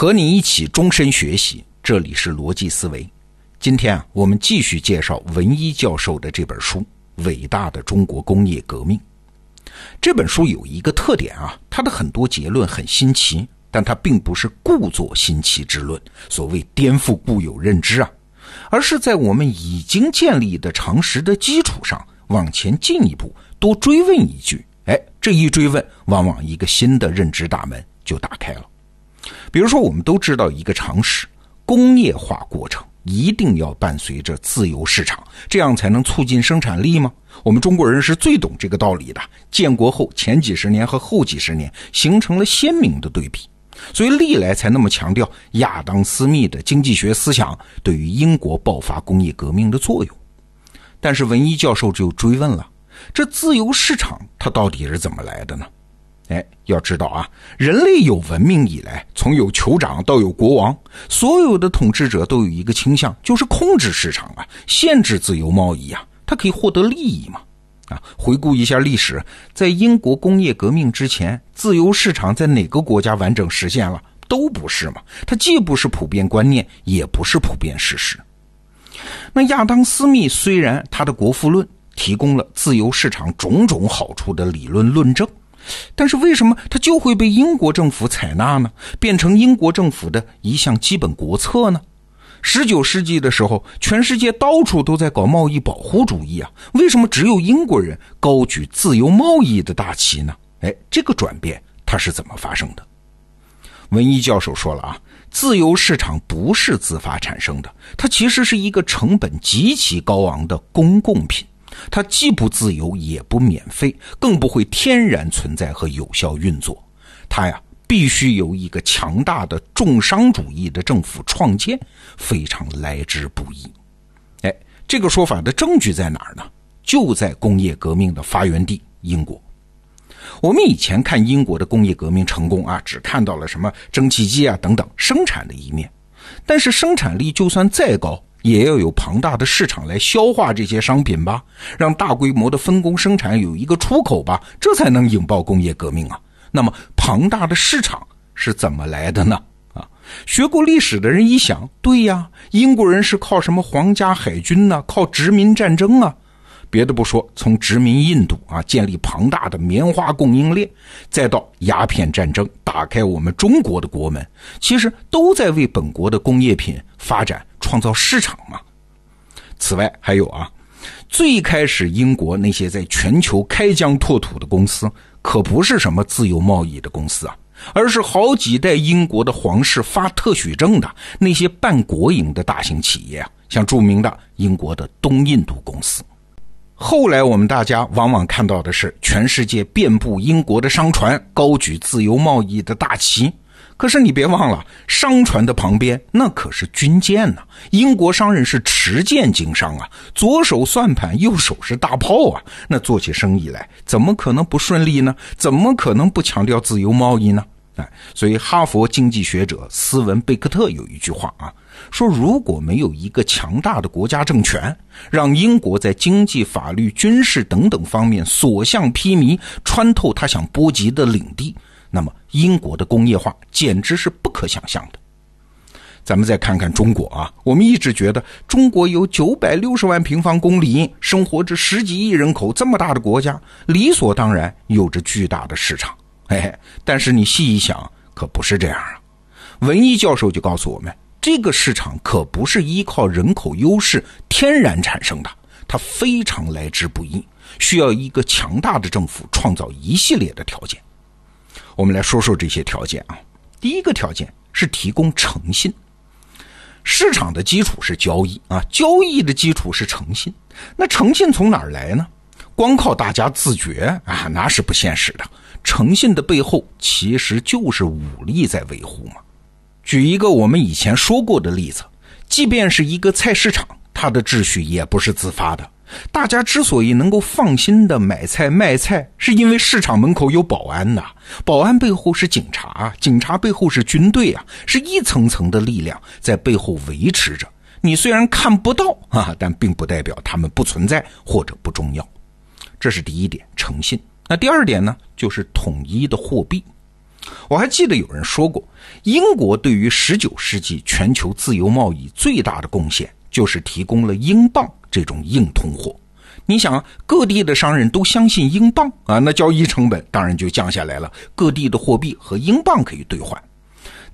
和你一起终身学习，这里是逻辑思维。今天啊，我们继续介绍文一教授的这本书《伟大的中国工业革命》。这本书有一个特点啊，它的很多结论很新奇，但它并不是故作新奇之论，所谓颠覆固有认知啊，而是在我们已经建立的常识的基础上往前进一步，多追问一句。哎，这一追问，往往一个新的认知大门就打开了。比如说，我们都知道一个常识：工业化过程一定要伴随着自由市场，这样才能促进生产力吗？我们中国人是最懂这个道理的。建国后前几十年和后几十年形成了鲜明的对比，所以历来才那么强调亚当·斯密的经济学思想对于英国爆发工业革命的作用。但是文一教授就追问了：这自由市场它到底是怎么来的呢？哎，要知道啊，人类有文明以来，从有酋长到有国王，所有的统治者都有一个倾向，就是控制市场啊，限制自由贸易啊，他可以获得利益嘛。啊，回顾一下历史，在英国工业革命之前，自由市场在哪个国家完整实现了？都不是嘛。它既不是普遍观念，也不是普遍事实。那亚当·斯密虽然他的《国富论》提供了自由市场种种好处的理论论证。但是为什么它就会被英国政府采纳呢？变成英国政府的一项基本国策呢？十九世纪的时候，全世界到处都在搞贸易保护主义啊，为什么只有英国人高举自由贸易的大旗呢？哎，这个转变它是怎么发生的？文一教授说了啊，自由市场不是自发产生的，它其实是一个成本极其高昂的公共品。它既不自由，也不免费，更不会天然存在和有效运作。它呀，必须由一个强大的重商主义的政府创建，非常来之不易。哎，这个说法的证据在哪儿呢？就在工业革命的发源地英国。我们以前看英国的工业革命成功啊，只看到了什么蒸汽机啊等等生产的一面，但是生产力就算再高。也要有庞大的市场来消化这些商品吧，让大规模的分工生产有一个出口吧，这才能引爆工业革命啊。那么庞大的市场是怎么来的呢？啊，学过历史的人一想，对呀，英国人是靠什么皇家海军呢？靠殖民战争啊。别的不说，从殖民印度啊，建立庞大的棉花供应链，再到鸦片战争打开我们中国的国门，其实都在为本国的工业品发展。创造市场嘛。此外还有啊，最开始英国那些在全球开疆拓土的公司，可不是什么自由贸易的公司啊，而是好几代英国的皇室发特许证的那些半国营的大型企业啊，像著名的英国的东印度公司。后来我们大家往往看到的是，全世界遍布英国的商船高举自由贸易的大旗。可是你别忘了，商船的旁边那可是军舰呢。英国商人是持剑经商啊，左手算盘，右手是大炮啊。那做起生意来，怎么可能不顺利呢？怎么可能不强调自由贸易呢？哎，所以哈佛经济学者斯文贝克特有一句话啊，说如果没有一个强大的国家政权，让英国在经济、法律、军事等等方面所向披靡，穿透他想波及的领地。那么，英国的工业化简直是不可想象的。咱们再看看中国啊，我们一直觉得中国有九百六十万平方公里，生活着十几亿人口，这么大的国家，理所当然有着巨大的市场。嘿嘿，但是你细一想，可不是这样啊。文一教授就告诉我们，这个市场可不是依靠人口优势天然产生的，它非常来之不易，需要一个强大的政府创造一系列的条件。我们来说说这些条件啊。第一个条件是提供诚信。市场的基础是交易啊，交易的基础是诚信。那诚信从哪儿来呢？光靠大家自觉啊，那是不现实的。诚信的背后其实就是武力在维护嘛。举一个我们以前说过的例子，即便是一个菜市场，它的秩序也不是自发的。大家之所以能够放心的买菜卖菜，是因为市场门口有保安呐，保安背后是警察，警察背后是军队啊，是一层层的力量在背后维持着。你虽然看不到啊，但并不代表他们不存在或者不重要。这是第一点，诚信。那第二点呢，就是统一的货币。我还记得有人说过，英国对于十九世纪全球自由贸易最大的贡献，就是提供了英镑这种硬通货。你想，各地的商人都相信英镑啊，那交易成本当然就降下来了，各地的货币和英镑可以兑换。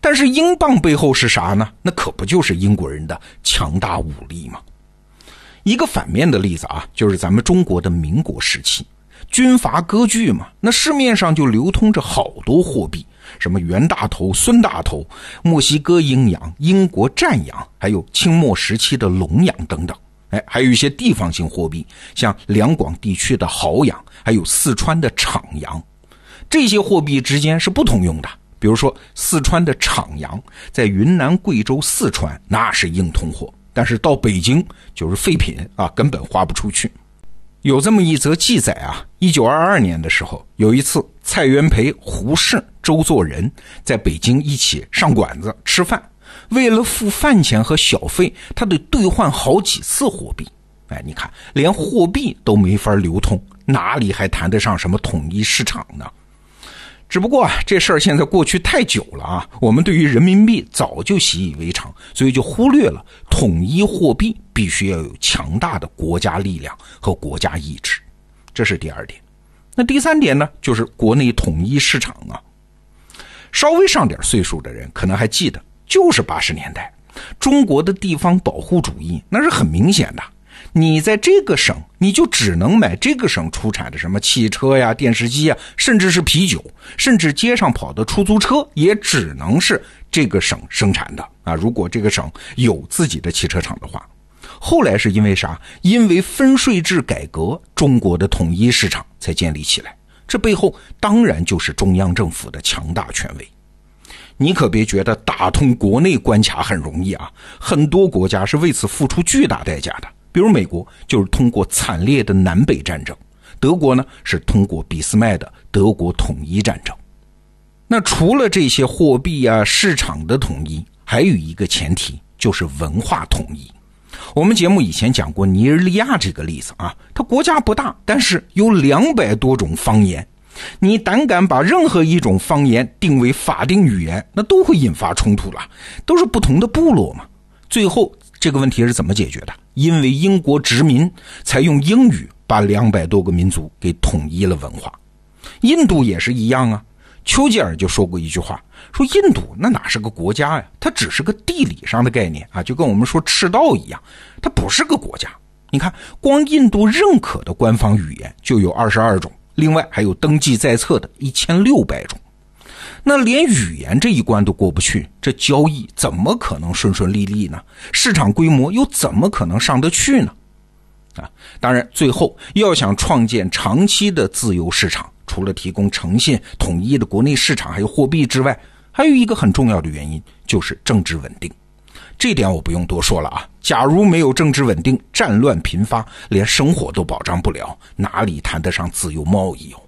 但是英镑背后是啥呢？那可不就是英国人的强大武力吗？一个反面的例子啊，就是咱们中国的民国时期，军阀割据嘛，那市面上就流通着好多货币，什么袁大头、孙大头、墨西哥英洋、英国战洋，还有清末时期的龙洋等等。哎，还有一些地方性货币，像两广地区的豪洋，还有四川的昶洋，这些货币之间是不通用的。比如说，四川的昶洋在云南、贵州、四川那是硬通货，但是到北京就是废品啊，根本花不出去。有这么一则记载啊，一九二二年的时候，有一次蔡元培、胡适、周作人在北京一起上馆子吃饭，为了付饭钱和小费，他得兑换好几次货币。哎，你看，连货币都没法流通，哪里还谈得上什么统一市场呢？只不过啊，这事儿现在过去太久了啊，我们对于人民币早就习以为常，所以就忽略了统一货币必须要有强大的国家力量和国家意志，这是第二点。那第三点呢，就是国内统一市场啊。稍微上点岁数的人可能还记得，就是八十年代，中国的地方保护主义那是很明显的。你在这个省，你就只能买这个省出产的什么汽车呀、电视机呀，甚至是啤酒，甚至街上跑的出租车也只能是这个省生产的啊。如果这个省有自己的汽车厂的话，后来是因为啥？因为分税制改革，中国的统一市场才建立起来。这背后当然就是中央政府的强大权威。你可别觉得打通国内关卡很容易啊，很多国家是为此付出巨大代价的。比如美国就是通过惨烈的南北战争，德国呢是通过俾斯麦的德国统一战争。那除了这些货币啊、市场的统一，还有一个前提就是文化统一。我们节目以前讲过尼日利亚这个例子啊，它国家不大，但是有两百多种方言。你胆敢把任何一种方言定为法定语言，那都会引发冲突了，都是不同的部落嘛。最后这个问题是怎么解决的？因为英国殖民，才用英语把两百多个民族给统一了文化。印度也是一样啊。丘吉尔就说过一句话，说印度那哪是个国家呀？它只是个地理上的概念啊，就跟我们说赤道一样，它不是个国家。你看，光印度认可的官方语言就有二十二种，另外还有登记在册的一千六百种。那连语言这一关都过不去，这交易怎么可能顺顺利利呢？市场规模又怎么可能上得去呢？啊，当然，最后要想创建长期的自由市场，除了提供诚信、统一的国内市场还有货币之外，还有一个很重要的原因，就是政治稳定。这点我不用多说了啊。假如没有政治稳定，战乱频发，连生活都保障不了，哪里谈得上自由贸易哦？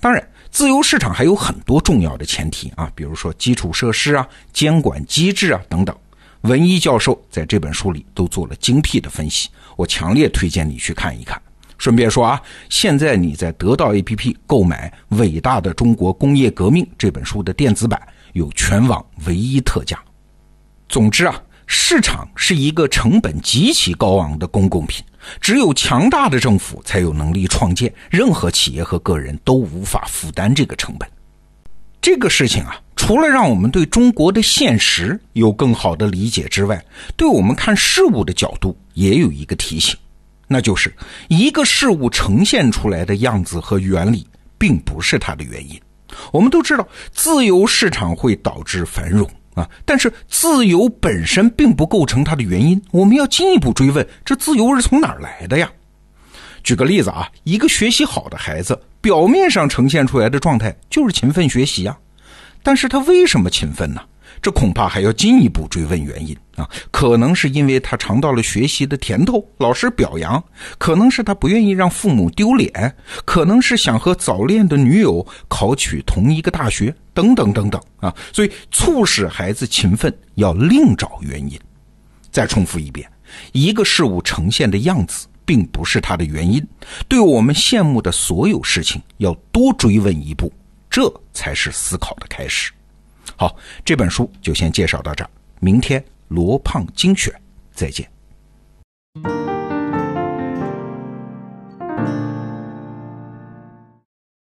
当然。自由市场还有很多重要的前提啊，比如说基础设施啊、监管机制啊等等。文一教授在这本书里都做了精辟的分析，我强烈推荐你去看一看。顺便说啊，现在你在得到 APP 购买《伟大的中国工业革命》这本书的电子版，有全网唯一特价。总之啊。市场是一个成本极其高昂的公共品，只有强大的政府才有能力创建，任何企业和个人都无法负担这个成本。这个事情啊，除了让我们对中国的现实有更好的理解之外，对我们看事物的角度也有一个提醒，那就是一个事物呈现出来的样子和原理，并不是它的原因。我们都知道，自由市场会导致繁荣。啊！但是自由本身并不构成它的原因。我们要进一步追问：这自由是从哪儿来的呀？举个例子啊，一个学习好的孩子，表面上呈现出来的状态就是勤奋学习啊，但是他为什么勤奋呢？这恐怕还要进一步追问原因啊，可能是因为他尝到了学习的甜头，老师表扬；可能是他不愿意让父母丢脸；可能是想和早恋的女友考取同一个大学，等等等等啊。所以，促使孩子勤奋要另找原因。再重复一遍，一个事物呈现的样子，并不是它的原因。对我们羡慕的所有事情，要多追问一步，这才是思考的开始。好这本书就先介绍到这儿明天罗胖精选再见。